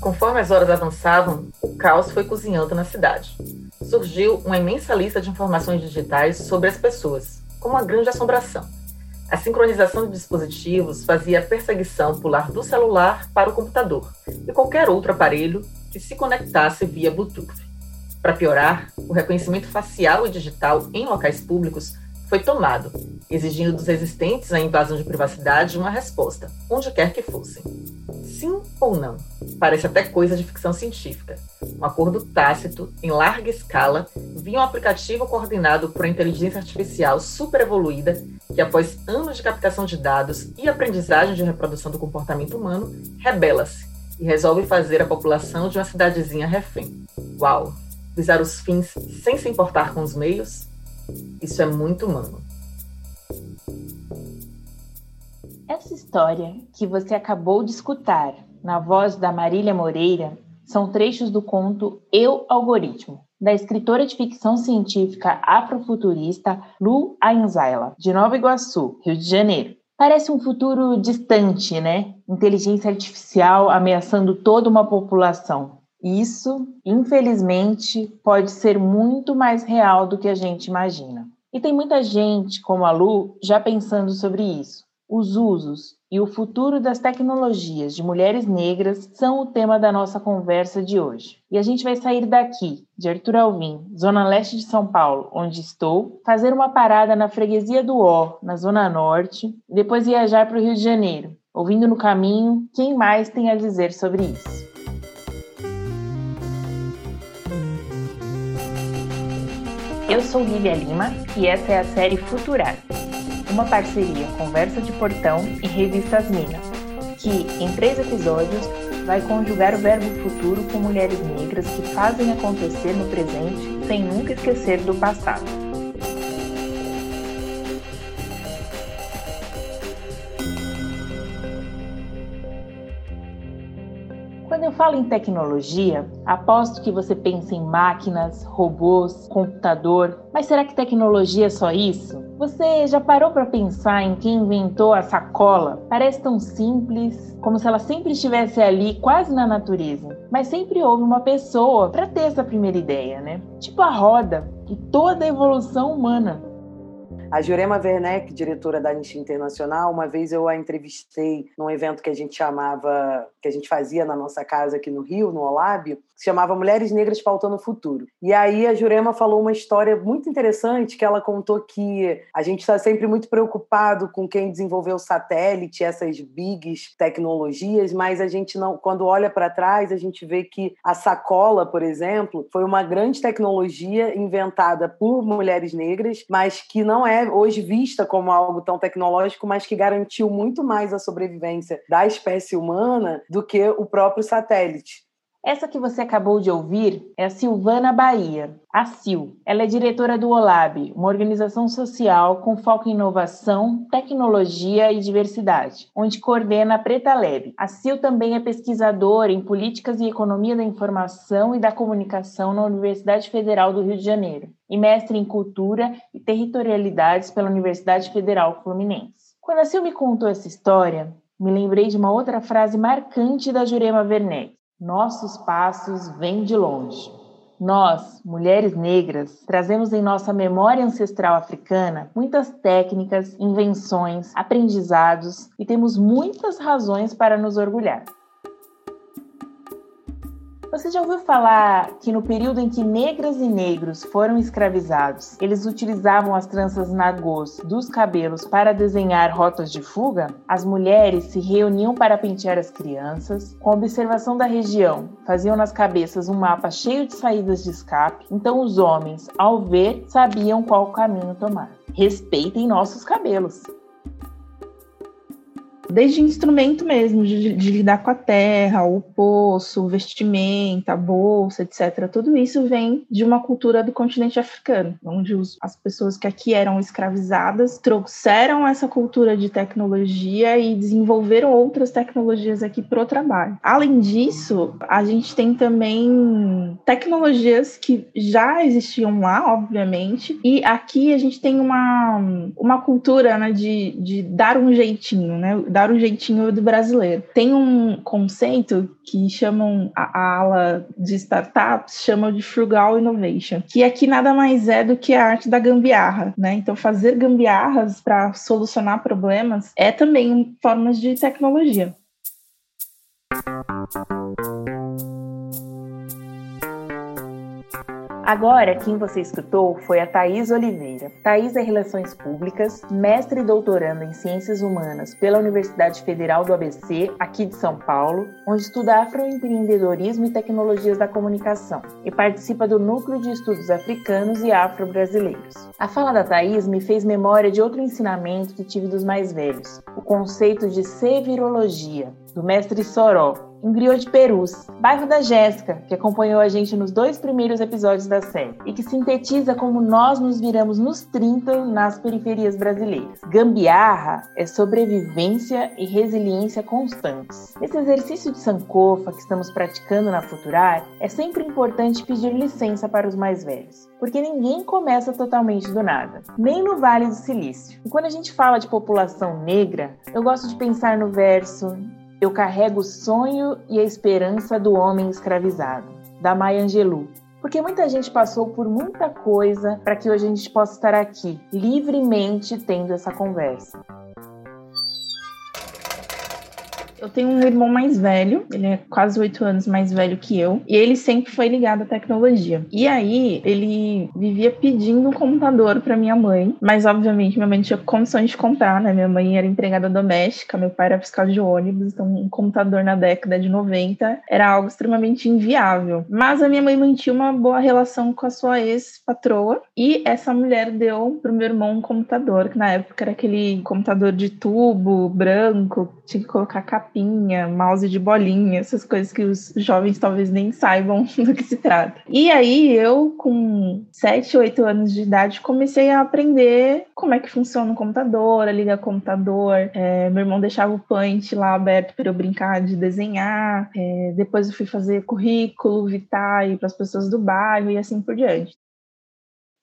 Conforme as horas avançavam, o caos foi cozinhando na cidade. Surgiu uma imensa lista de informações digitais sobre as pessoas, como uma grande assombração. A sincronização de dispositivos fazia a perseguição pular do celular para o computador e qualquer outro aparelho que se conectasse via Bluetooth. Para piorar, o reconhecimento facial e digital em locais públicos foi tomado, exigindo dos existentes à invasão de privacidade uma resposta, onde quer que fossem. Sim ou não? Parece até coisa de ficção científica. Um acordo tácito, em larga escala, via um aplicativo coordenado por inteligência artificial superevoluída que, após anos de captação de dados e aprendizagem de reprodução do comportamento humano, rebela-se e resolve fazer a população de uma cidadezinha refém. Uau! Visar os fins sem se importar com os meios? Isso é muito humano. Essa história que você acabou de escutar, na voz da Marília Moreira, são trechos do conto Eu Algoritmo, da escritora de ficção científica afrofuturista Lu Ainzaila, de Nova Iguaçu, Rio de Janeiro. Parece um futuro distante, né? Inteligência artificial ameaçando toda uma população. Isso, infelizmente, pode ser muito mais real do que a gente imagina. E tem muita gente, como a Lu, já pensando sobre isso. Os usos e o futuro das tecnologias de mulheres negras são o tema da nossa conversa de hoje. E a gente vai sair daqui, de Arthur Alvim, zona leste de São Paulo, onde estou, fazer uma parada na freguesia do Ó, na zona norte, e depois viajar para o Rio de Janeiro, ouvindo no caminho quem mais tem a dizer sobre isso. Eu sou Lívia Lima e essa é a série Futurar, uma parceria Conversa de Portão e Revistas Minas, que, em três episódios, vai conjugar o verbo futuro com mulheres negras que fazem acontecer no presente sem nunca esquecer do passado. Falo em tecnologia, aposto que você pensa em máquinas, robôs, computador, mas será que tecnologia é só isso? Você já parou para pensar em quem inventou a sacola? Parece tão simples, como se ela sempre estivesse ali, quase na natureza. Mas sempre houve uma pessoa para ter essa primeira ideia, né? Tipo a roda e toda a evolução humana. A Jurema Werneck, diretora da Anistia Internacional, uma vez eu a entrevistei num evento que a gente chamava, que a gente fazia na nossa casa aqui no Rio, no Olábio, que se chamava Mulheres Negras Pautando o Futuro. E aí a Jurema falou uma história muito interessante, que ela contou que a gente está sempre muito preocupado com quem desenvolveu o satélite, essas bigs tecnologias, mas a gente não, quando olha para trás, a gente vê que a sacola, por exemplo, foi uma grande tecnologia inventada por mulheres negras, mas que não é hoje vista como algo tão tecnológico, mas que garantiu muito mais a sobrevivência da espécie humana do que o próprio satélite. Essa que você acabou de ouvir é a Silvana Bahia, a Sil. Ela é diretora do OLAB, uma organização social com foco em inovação, tecnologia e diversidade, onde coordena a Preta Lab. A Sil também é pesquisadora em políticas e economia da informação e da comunicação na Universidade Federal do Rio de Janeiro e mestre em cultura e territorialidades pela Universidade Federal Fluminense. Quando a Sil me contou essa história, me lembrei de uma outra frase marcante da Jurema Werneck nossos passos vêm de longe. Nós, mulheres negras, trazemos em nossa memória ancestral africana muitas técnicas, invenções, aprendizados e temos muitas razões para nos orgulhar. Você já ouviu falar que no período em que negras e negros foram escravizados, eles utilizavam as tranças nagôs dos cabelos para desenhar rotas de fuga? As mulheres se reuniam para pentear as crianças, com observação da região, faziam nas cabeças um mapa cheio de saídas de escape, então os homens, ao ver, sabiam qual caminho tomar. Respeitem nossos cabelos desde instrumento mesmo, de, de, lidar com a terra, o poço, vestimenta, bolsa, etc. Tudo isso vem de uma cultura do continente africano, onde os, as pessoas que aqui eram escravizadas trouxeram essa cultura de tecnologia e desenvolveram outras tecnologias aqui para o trabalho. Além disso, a gente tem também tecnologias que já existiam lá, obviamente, e aqui a gente tem uma, uma cultura né, de, de dar um jeitinho, né? Dar o jeitinho do brasileiro. Tem um conceito que chamam a, a ala de startups, chamam de frugal innovation, que aqui nada mais é do que a arte da gambiarra, né? Então fazer gambiarras para solucionar problemas é também formas de tecnologia. Agora, quem você escutou foi a Thaís Oliveira. Thaís é Relações Públicas, mestre e doutoranda em Ciências Humanas pela Universidade Federal do ABC, aqui de São Paulo, onde estuda afroempreendedorismo e tecnologias da comunicação, e participa do Núcleo de Estudos Africanos e Afro-Brasileiros. A fala da Thaís me fez memória de outro ensinamento que tive dos mais velhos, o conceito de sevirologia, do mestre Soró, em Griot de Perus, bairro da Jéssica, que acompanhou a gente nos dois primeiros episódios da série, e que sintetiza como nós nos viramos nos 30 nas periferias brasileiras. Gambiarra é sobrevivência e resiliência constantes. Esse exercício de sankofa que estamos praticando na Futurar, é sempre importante pedir licença para os mais velhos, porque ninguém começa totalmente do nada, nem no Vale do Silício. E quando a gente fala de população negra, eu gosto de pensar no verso eu carrego o sonho e a esperança do homem escravizado, da Maya Angelou. Porque muita gente passou por muita coisa para que hoje a gente possa estar aqui, livremente tendo essa conversa. Eu tenho um irmão mais velho, ele é quase oito anos mais velho que eu, e ele sempre foi ligado à tecnologia. E aí, ele vivia pedindo um computador para minha mãe, mas obviamente minha mãe não tinha condições de comprar, né? Minha mãe era empregada doméstica, meu pai era fiscal de ônibus, então um computador na década de 90 era algo extremamente inviável. Mas a minha mãe mantinha uma boa relação com a sua ex-patroa, e essa mulher deu pro meu irmão um computador, que na época era aquele computador de tubo, branco, tinha que colocar capinha, mouse de bolinha, essas coisas que os jovens talvez nem saibam do que se trata. E aí eu, com 7, 8 anos de idade, comecei a aprender como é que funciona um computador, a ligar computador. É, meu irmão deixava o Paint lá aberto para eu brincar de desenhar. É, depois eu fui fazer currículo, vitae para as pessoas do bairro e assim por diante.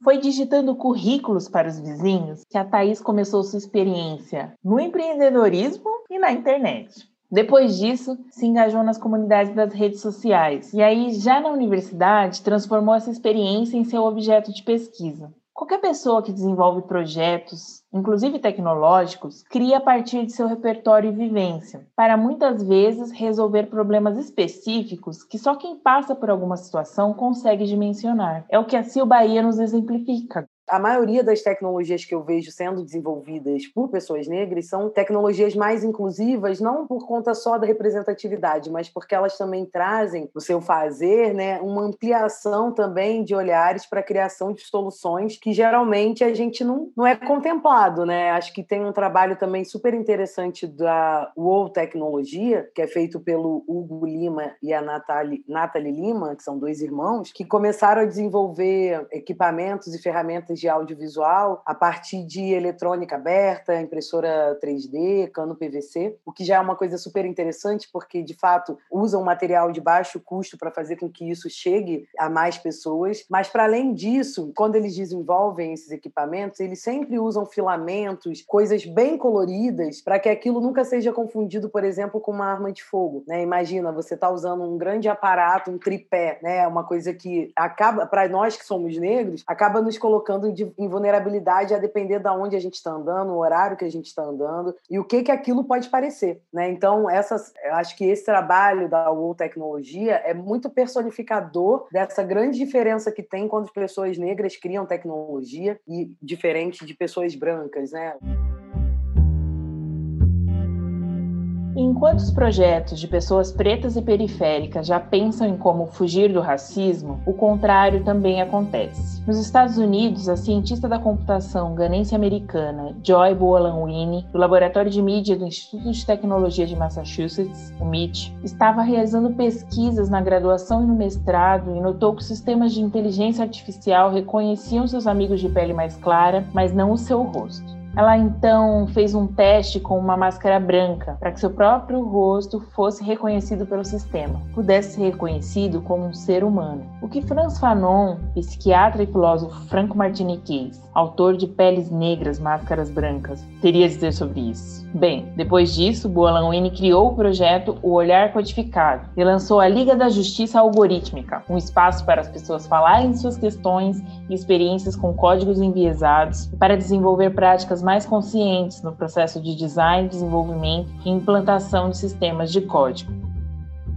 Foi digitando currículos para os vizinhos que a Thaís começou sua experiência no empreendedorismo e na internet. Depois disso, se engajou nas comunidades das redes sociais e aí, já na universidade, transformou essa experiência em seu objeto de pesquisa. Qualquer pessoa que desenvolve projetos, inclusive tecnológicos, cria a partir de seu repertório e vivência, para muitas vezes resolver problemas específicos que só quem passa por alguma situação consegue dimensionar. É o que a Sil Bahia nos exemplifica a maioria das tecnologias que eu vejo sendo desenvolvidas por pessoas negras são tecnologias mais inclusivas, não por conta só da representatividade, mas porque elas também trazem no seu fazer né, uma ampliação também de olhares para a criação de soluções que geralmente a gente não, não é contemplado. Né? Acho que tem um trabalho também super interessante da UOL Tecnologia, que é feito pelo Hugo Lima e a Nathalie, Nathalie Lima, que são dois irmãos, que começaram a desenvolver equipamentos e ferramentas de audiovisual a partir de eletrônica aberta, impressora 3D, cano PVC, o que já é uma coisa super interessante, porque de fato usam material de baixo custo para fazer com que isso chegue a mais pessoas. Mas para além disso, quando eles desenvolvem esses equipamentos, eles sempre usam filamentos, coisas bem coloridas, para que aquilo nunca seja confundido, por exemplo, com uma arma de fogo. Né? Imagina, você está usando um grande aparato, um tripé, né? uma coisa que acaba, para nós que somos negros, acaba nos colocando em vulnerabilidade a depender de onde a gente está andando, o horário que a gente está andando e o que que aquilo pode parecer, né? Então, essas, eu acho que esse trabalho da UOL Tecnologia é muito personificador dessa grande diferença que tem quando as pessoas negras criam tecnologia e diferente de pessoas brancas, né? Enquanto os projetos de pessoas pretas e periféricas já pensam em como fugir do racismo, o contrário também acontece. Nos Estados Unidos, a cientista da computação ganense-americana Joy Boalan-Winnie, do Laboratório de Mídia do Instituto de Tecnologia de Massachusetts, o MIT, estava realizando pesquisas na graduação e no mestrado e notou que sistemas de inteligência artificial reconheciam seus amigos de pele mais clara, mas não o seu rosto. Ela então fez um teste com uma máscara branca para que seu próprio rosto fosse reconhecido pelo sistema, pudesse ser reconhecido como um ser humano. O que Franz Fanon, psiquiatra e filósofo franco-martiniquês, autor de Peles Negras, Máscaras Brancas, teria a dizer sobre isso? Bem, depois disso, Boalanwini criou o projeto O Olhar Codificado e lançou a Liga da Justiça Algorítmica, um espaço para as pessoas falarem suas questões e experiências com códigos enviesados para desenvolver práticas mais conscientes no processo de design, desenvolvimento e implantação de sistemas de código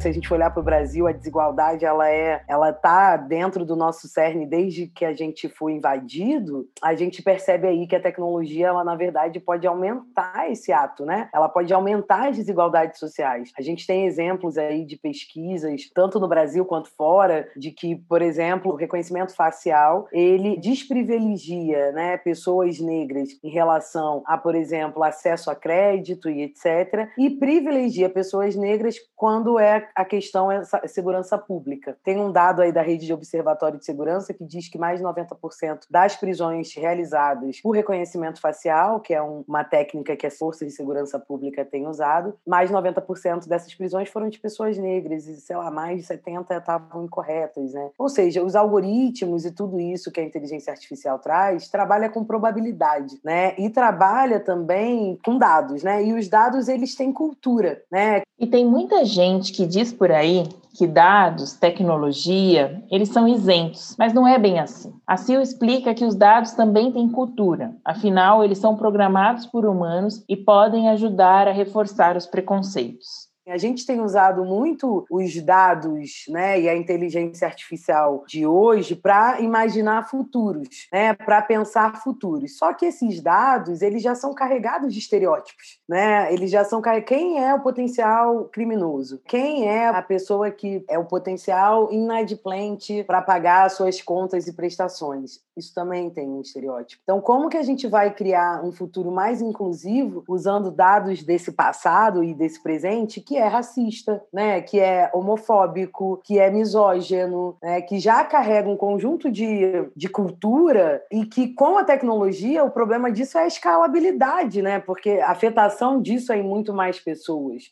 se a gente olhar para o Brasil, a desigualdade ela é, ela está dentro do nosso cerne desde que a gente foi invadido. A gente percebe aí que a tecnologia, ela na verdade pode aumentar esse ato, né? Ela pode aumentar as desigualdades sociais. A gente tem exemplos aí de pesquisas, tanto no Brasil quanto fora, de que, por exemplo, o reconhecimento facial ele desprivilegia, né, pessoas negras em relação a, por exemplo, acesso a crédito e etc, e privilegia pessoas negras quando é a questão é segurança pública. Tem um dado aí da rede de observatório de segurança que diz que mais de 90% das prisões realizadas por reconhecimento facial, que é uma técnica que a Força de Segurança Pública tem usado, mais de 90% dessas prisões foram de pessoas negras e, sei lá, mais de 70 estavam incorretas, né? Ou seja, os algoritmos e tudo isso que a inteligência artificial traz, trabalha com probabilidade, né? E trabalha também com dados, né? E os dados, eles têm cultura, né? E tem muita gente que diz por aí que dados, tecnologia, eles são isentos, mas não é bem assim. A CIO explica que os dados também têm cultura, afinal, eles são programados por humanos e podem ajudar a reforçar os preconceitos. A gente tem usado muito os dados né, e a inteligência artificial de hoje para imaginar futuros, né, para pensar futuros. Só que esses dados eles já são carregados de estereótipos. Né? Eles já são Quem é o potencial criminoso? Quem é a pessoa que é o potencial inadimplente para pagar suas contas e prestações? Isso também tem um estereótipo. Então, como que a gente vai criar um futuro mais inclusivo usando dados desse passado e desse presente que é racista, né, que é homofóbico, que é misógino, né, que já carrega um conjunto de, de cultura e que com a tecnologia o problema disso é a escalabilidade, né, porque a afetação disso é em muito mais pessoas.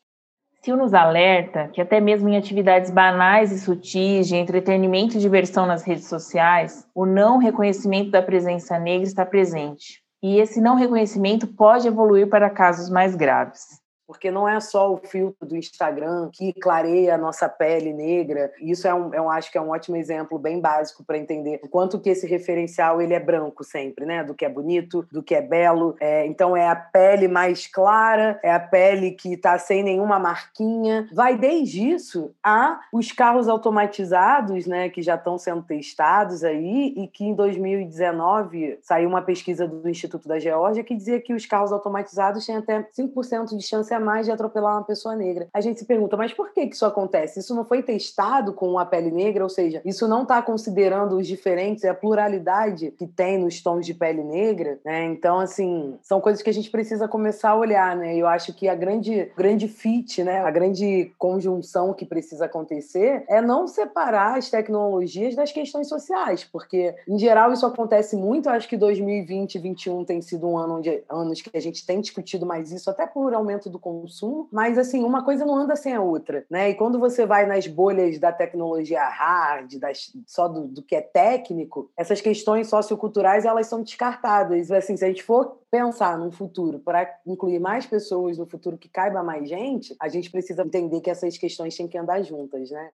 Sil nos alerta que até mesmo em atividades banais e sutis de entretenimento e diversão nas redes sociais, o não reconhecimento da presença negra está presente. E esse não reconhecimento pode evoluir para casos mais graves porque não é só o filtro do Instagram que clareia a nossa pele negra. Isso é um, um acho que é um ótimo exemplo bem básico para entender o quanto que esse referencial ele é branco sempre, né? Do que é bonito, do que é belo. É, então é a pele mais clara, é a pele que está sem nenhuma marquinha. Vai desde isso a os carros automatizados, né? Que já estão sendo testados aí e que em 2019 saiu uma pesquisa do Instituto da Geórgia que dizia que os carros automatizados têm até 5% de chance mais de atropelar uma pessoa negra. A gente se pergunta, mas por que, que isso acontece? Isso não foi testado com a pele negra, ou seja, isso não está considerando os diferentes a pluralidade que tem nos tons de pele negra, né? Então, assim, são coisas que a gente precisa começar a olhar, né? Eu acho que a grande, grande fit, né? A grande conjunção que precisa acontecer é não separar as tecnologias das questões sociais, porque, em geral, isso acontece muito. Eu acho que 2020 e 2021 tem sido um ano onde anos que a gente tem discutido mais isso, até por aumento do consumo, mas assim, uma coisa não anda sem a outra, né? E quando você vai nas bolhas da tecnologia hard, das, só do, do que é técnico, essas questões socioculturais elas são descartadas. Assim, se a gente for pensar num futuro para incluir mais pessoas no futuro que caiba mais gente, a gente precisa entender que essas questões têm que andar juntas, né?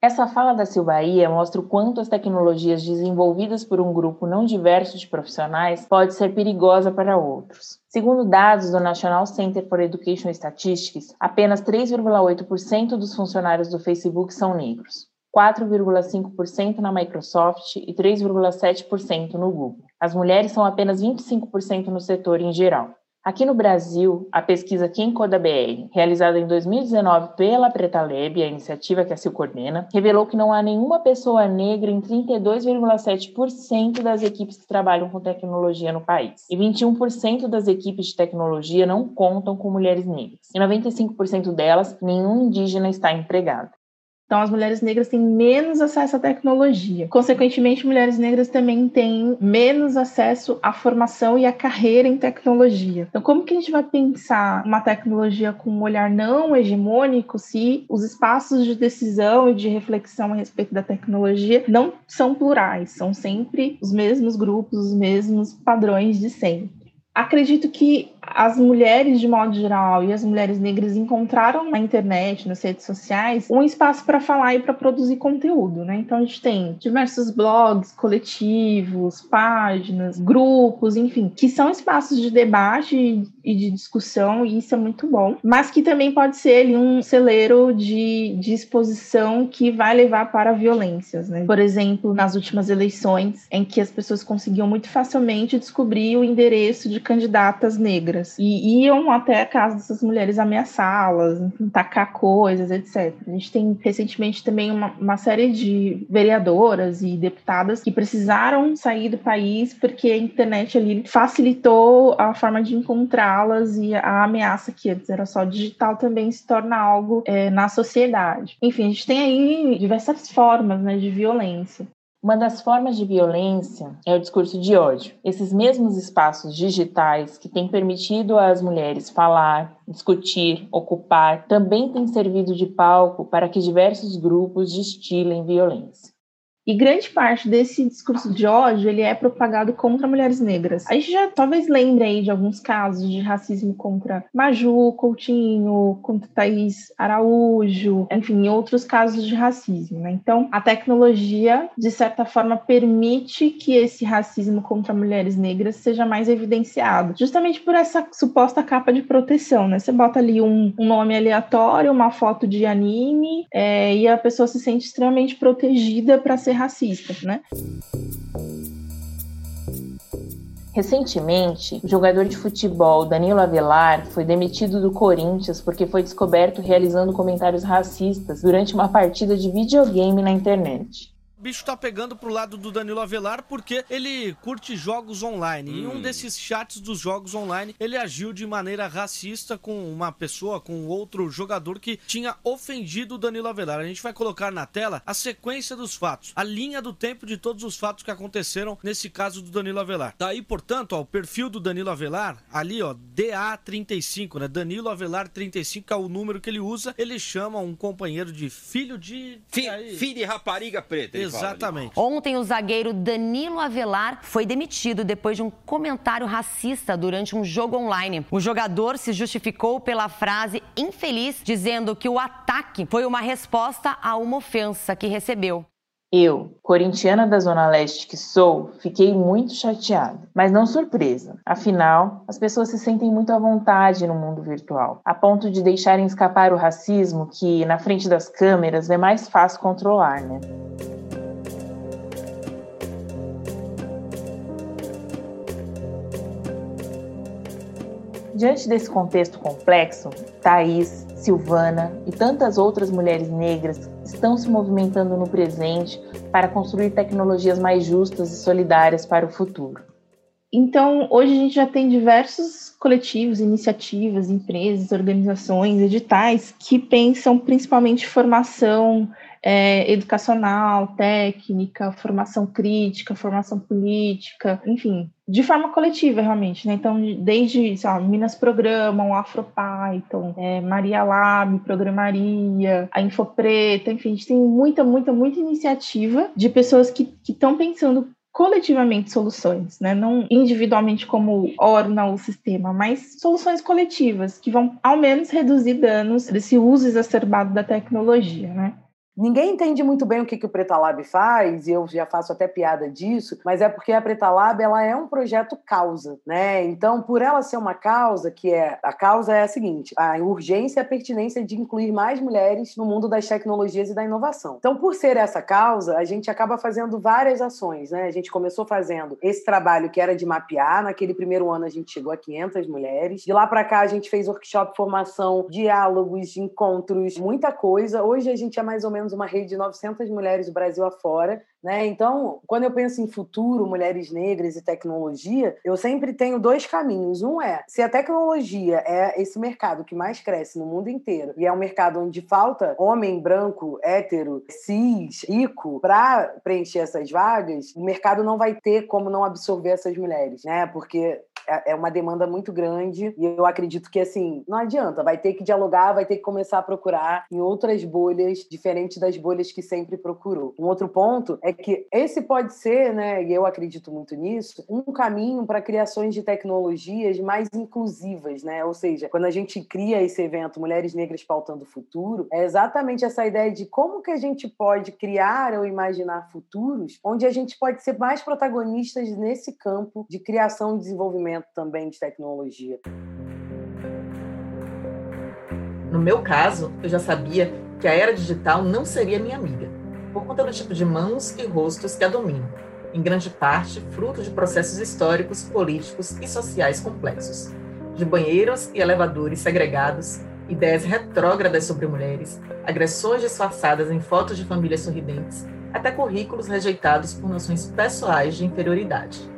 Essa fala da Silvaria mostra o quanto as tecnologias desenvolvidas por um grupo não diverso de profissionais pode ser perigosa para outros. Segundo dados do National Center for Education Statistics, apenas 3,8% dos funcionários do Facebook são negros. 4,5% na Microsoft e 3,7% no Google. As mulheres são apenas 25% no setor em geral. Aqui no Brasil, a pesquisa Quem Coda BR, realizada em 2019 pela Preta Lab, a iniciativa que a CIL coordena, revelou que não há nenhuma pessoa negra em 32,7% das equipes que trabalham com tecnologia no país. E 21% das equipes de tecnologia não contam com mulheres negras. E 95% delas, nenhum indígena está empregado. Então, as mulheres negras têm menos acesso à tecnologia. Consequentemente, mulheres negras também têm menos acesso à formação e à carreira em tecnologia. Então, como que a gente vai pensar uma tecnologia com um olhar não hegemônico se os espaços de decisão e de reflexão a respeito da tecnologia não são plurais, são sempre os mesmos grupos, os mesmos padrões de sempre? Acredito que as mulheres, de modo geral, e as mulheres negras encontraram na internet, nas redes sociais, um espaço para falar e para produzir conteúdo, né? Então a gente tem diversos blogs, coletivos, páginas, grupos, enfim, que são espaços de debate e de discussão, e isso é muito bom, mas que também pode ser ali, um celeiro de, de exposição que vai levar para violências, né? Por exemplo, nas últimas eleições, em que as pessoas conseguiam muito facilmente descobrir o endereço de candidatas negras e iam até a casa dessas mulheres ameaçá-las, tacar coisas, etc. A gente tem recentemente também uma, uma série de vereadoras e deputadas que precisaram sair do país porque a internet ali facilitou a forma de encontrá-las e a ameaça que antes era só digital também se torna algo é, na sociedade. Enfim, a gente tem aí diversas formas né, de violência. Uma das formas de violência é o discurso de ódio. Esses mesmos espaços digitais que têm permitido às mulheres falar, discutir, ocupar, também têm servido de palco para que diversos grupos destilem violência. E grande parte desse discurso de ódio, ele é propagado contra mulheres negras. A gente já talvez lembre aí de alguns casos de racismo contra Maju, Coutinho, contra Thaís Araújo, enfim, outros casos de racismo, né? Então, a tecnologia, de certa forma, permite que esse racismo contra mulheres negras seja mais evidenciado, justamente por essa suposta capa de proteção, né? Você bota ali um, um nome aleatório, uma foto de anime, é, e a pessoa se sente extremamente protegida para ser racista, né? Recentemente, o jogador de futebol Danilo Avelar foi demitido do Corinthians porque foi descoberto realizando comentários racistas durante uma partida de videogame na internet. O bicho tá pegando pro lado do Danilo Avelar porque ele curte jogos online. Hum. E um hum. desses chats dos jogos online, ele agiu de maneira racista com uma pessoa, com outro jogador que tinha ofendido o Danilo Avelar. A gente vai colocar na tela a sequência dos fatos, a linha do tempo de todos os fatos que aconteceram nesse caso do Danilo Avelar. Daí, portanto, ó, o perfil do Danilo Avelar, ali, ó, DA35, né? Danilo Avelar 35 é o número que ele usa. Ele chama um companheiro de filho de. Fi, filho de rapariga preta. Exatamente. Ontem, o zagueiro Danilo Avelar foi demitido depois de um comentário racista durante um jogo online. O jogador se justificou pela frase infeliz, dizendo que o ataque foi uma resposta a uma ofensa que recebeu. Eu, corintiana da Zona Leste que sou, fiquei muito chateada, mas não surpresa. Afinal, as pessoas se sentem muito à vontade no mundo virtual, a ponto de deixarem escapar o racismo que, na frente das câmeras, é mais fácil controlar, né? Diante desse contexto complexo, Thaís, Silvana e tantas outras mulheres negras estão se movimentando no presente para construir tecnologias mais justas e solidárias para o futuro. Então, hoje a gente já tem diversos coletivos, iniciativas, empresas, organizações, editais que pensam principalmente formação é, educacional, técnica, formação crítica, formação política, enfim, de forma coletiva, realmente, né? Então, desde, sei lá, Minas Programam, AfroPython, é, Maria Lab, Programaria, a Infopreta, enfim, a gente tem muita, muita, muita iniciativa de pessoas que estão pensando coletivamente soluções, né? Não individualmente como orna o sistema, mas soluções coletivas que vão ao menos reduzir danos desse uso exacerbado da tecnologia, né? Ninguém entende muito bem o que, que o Preta Lab faz, e eu já faço até piada disso, mas é porque a Preta Lab ela é um projeto causa, né? Então, por ela ser uma causa, que é a causa é a seguinte: a urgência e a pertinência de incluir mais mulheres no mundo das tecnologias e da inovação. Então, por ser essa causa, a gente acaba fazendo várias ações, né? A gente começou fazendo esse trabalho que era de mapear, naquele primeiro ano a gente chegou a 500 mulheres. De lá para cá a gente fez workshop, formação, diálogos, encontros, muita coisa. Hoje a gente é mais ou menos menos uma rede de 900 mulheres do Brasil afora, né? Então, quando eu penso em futuro, mulheres negras e tecnologia, eu sempre tenho dois caminhos. Um é, se a tecnologia é esse mercado que mais cresce no mundo inteiro e é um mercado onde falta homem branco, hétero, cis, rico para preencher essas vagas, o mercado não vai ter como não absorver essas mulheres, né? Porque é, é uma demanda muito grande e eu acredito que assim não adianta, vai ter que dialogar, vai ter que começar a procurar em outras bolhas diferentes das bolhas que sempre procurou. Um outro ponto é que esse pode ser, né, e eu acredito muito nisso, um caminho para criações de tecnologias mais inclusivas, né? Ou seja, quando a gente cria esse evento Mulheres Negras pautando o futuro, é exatamente essa ideia de como que a gente pode criar ou imaginar futuros onde a gente pode ser mais protagonistas nesse campo de criação e desenvolvimento desenvolvimento também de tecnologia. No meu caso, eu já sabia que a era digital não seria minha amiga, por conta do tipo de mãos e rostos que a dominam, em grande parte fruto de processos históricos, políticos e sociais complexos, de banheiros e elevadores segregados, ideias retrógradas sobre mulheres, agressões disfarçadas em fotos de famílias sorridentes, até currículos rejeitados por noções pessoais de inferioridade.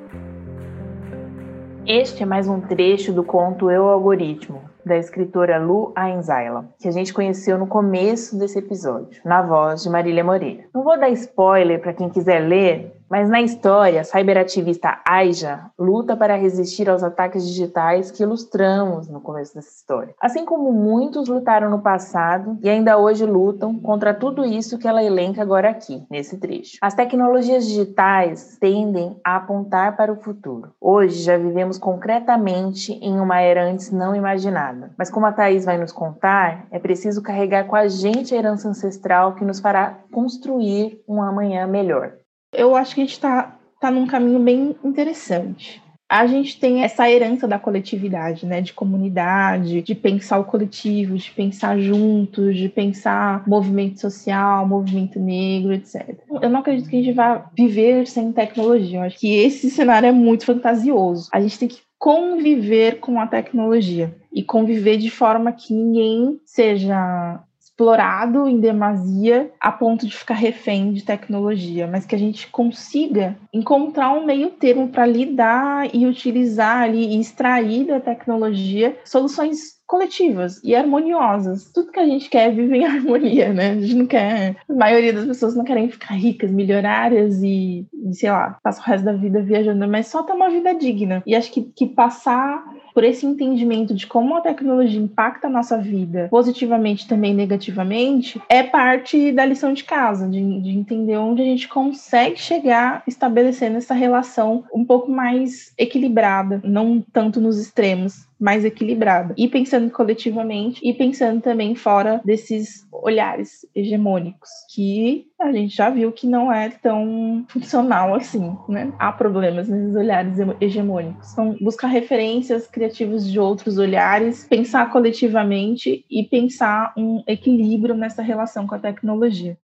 Este é mais um trecho do conto Eu Algoritmo, da escritora Lu Ainzaila, que a gente conheceu no começo desse episódio, na voz de Marília Moreira. Não vou dar spoiler para quem quiser ler, mas na história, a cyberativista Aija luta para resistir aos ataques digitais que ilustramos no começo dessa história. Assim como muitos lutaram no passado e ainda hoje lutam contra tudo isso que ela elenca agora aqui, nesse trecho. As tecnologias digitais tendem a apontar para o futuro. Hoje já vivemos concretamente em uma era antes não imaginada. Mas como a Thaís vai nos contar, é preciso carregar com a gente a herança ancestral que nos fará construir um amanhã melhor eu acho que a gente está tá num caminho bem interessante. A gente tem essa herança da coletividade, né? De comunidade, de pensar o coletivo, de pensar juntos, de pensar movimento social, movimento negro, etc. Eu não acredito que a gente vá viver sem tecnologia. Eu acho que esse cenário é muito fantasioso. A gente tem que conviver com a tecnologia e conviver de forma que ninguém seja explorado em demasia a ponto de ficar refém de tecnologia, mas que a gente consiga encontrar um meio termo para lidar e utilizar ali e extrair da tecnologia soluções coletivas e harmoniosas. Tudo que a gente quer é viver em harmonia, né? A gente não quer. A maioria das pessoas não querem ficar ricas, milionárias e, e sei lá, passar o resto da vida viajando, mas só ter uma vida digna. E acho que, que passar por esse entendimento de como a tecnologia impacta a nossa vida, positivamente também negativamente, é parte da lição de casa, de, de entender onde a gente consegue chegar estabelecendo essa relação um pouco mais equilibrada, não tanto nos extremos, mais equilibrada. E pensando coletivamente e pensando também fora desses olhares hegemônicos, que a gente já viu que não é tão funcional assim, né? Há problemas nesses olhares hegemônicos. Então, buscar referências criativas de outros olhares, pensar coletivamente e pensar um equilíbrio nessa relação com a tecnologia.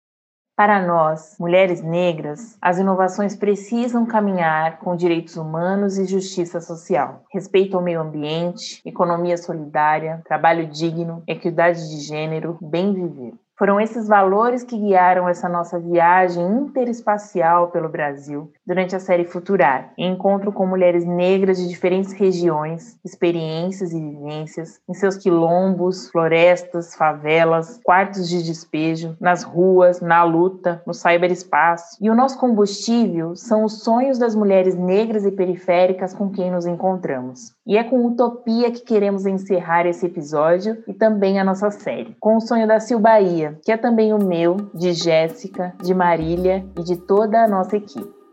Para nós, mulheres negras, as inovações precisam caminhar com direitos humanos e justiça social, respeito ao meio ambiente, economia solidária, trabalho digno, equidade de gênero, bem viver. Foram esses valores que guiaram essa nossa viagem interespacial pelo Brasil durante a série Futurar, em encontro com mulheres negras de diferentes regiões, experiências e vivências, em seus quilombos, florestas, favelas, quartos de despejo, nas ruas, na luta, no cyberespaço. E o nosso combustível são os sonhos das mulheres negras e periféricas com quem nos encontramos. E é com utopia que queremos encerrar esse episódio e também a nossa série, com o sonho da Sil que é também o meu, de Jéssica, de Marília e de toda a nossa equipe.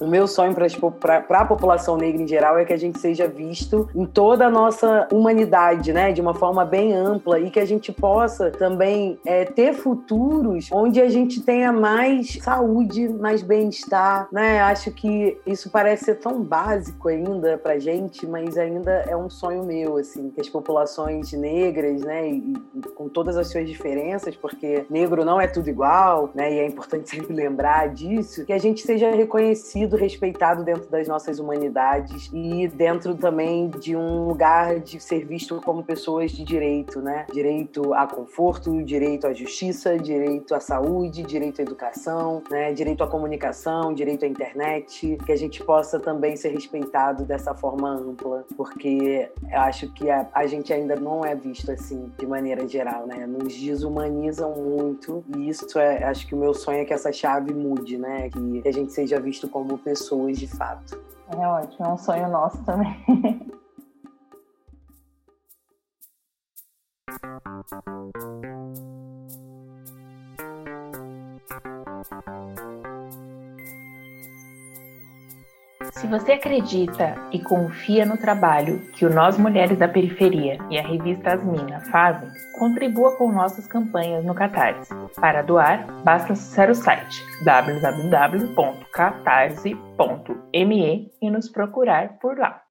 O meu sonho para a população negra em geral é que a gente seja visto em toda a nossa humanidade, né? De uma forma bem ampla e que a gente possa também é, ter futuros onde a gente tenha mais saúde, mais bem-estar, né? Acho que isso parece ser tão básico ainda para gente, mas ainda é um sonho meu, assim, que as populações negras, né? E, e com todas as suas diferenças, porque negro não é tudo igual, né? E é importante sempre lembrar disso, que a gente seja reconhecido respeitado dentro das nossas humanidades e dentro também de um lugar de ser visto como pessoas de direito, né? Direito a conforto, direito à justiça, direito à saúde, direito à educação, né? Direito à comunicação, direito à internet, que a gente possa também ser respeitado dessa forma ampla, porque eu acho que a, a gente ainda não é visto assim de maneira geral, né? Nos desumanizam muito e isso é, acho que o meu sonho é que essa chave mude, né? Que, que a gente seja visto como pessoas de fato. É ótimo, é um sonho nosso também. Se você acredita e confia no trabalho que o Nós Mulheres da Periferia e a revista Asmina fazem, contribua com nossas campanhas no Catarse. Para doar, basta acessar o site www.catarse.me e nos procurar por lá.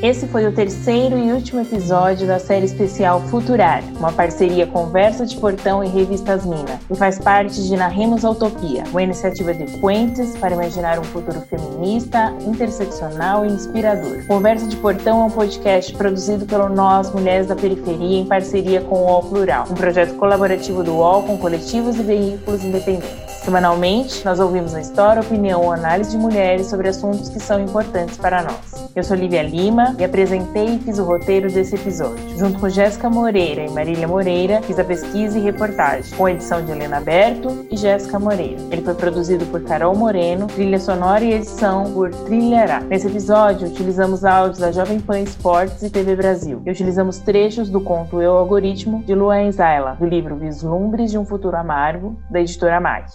Esse foi o terceiro e último episódio da série especial Futurar, uma parceria Conversa de Portão e Revistas Mina, e faz parte de Narremos a Utopia, uma iniciativa de Puentes para imaginar um futuro feminista, interseccional e inspirador. Conversa de Portão é um podcast produzido pelo Nós, Mulheres da Periferia, em parceria com o UOL Plural, um projeto colaborativo do UOL com coletivos e veículos independentes. Semanalmente, nós ouvimos a história, opinião ou análise de mulheres sobre assuntos que são importantes para nós. Eu sou Lívia Lima e apresentei e fiz o roteiro desse episódio. Junto com Jéssica Moreira e Marília Moreira, fiz a pesquisa e reportagem, com edição de Helena Berto e Jéssica Moreira. Ele foi produzido por Carol Moreno, trilha sonora e edição por Trilhará. Nesse episódio, utilizamos áudios da Jovem Pan Esportes e TV Brasil. E utilizamos trechos do conto Eu Algoritmo, de Luan Zaila, do livro Vislumbres de um Futuro Amargo, da editora MAG.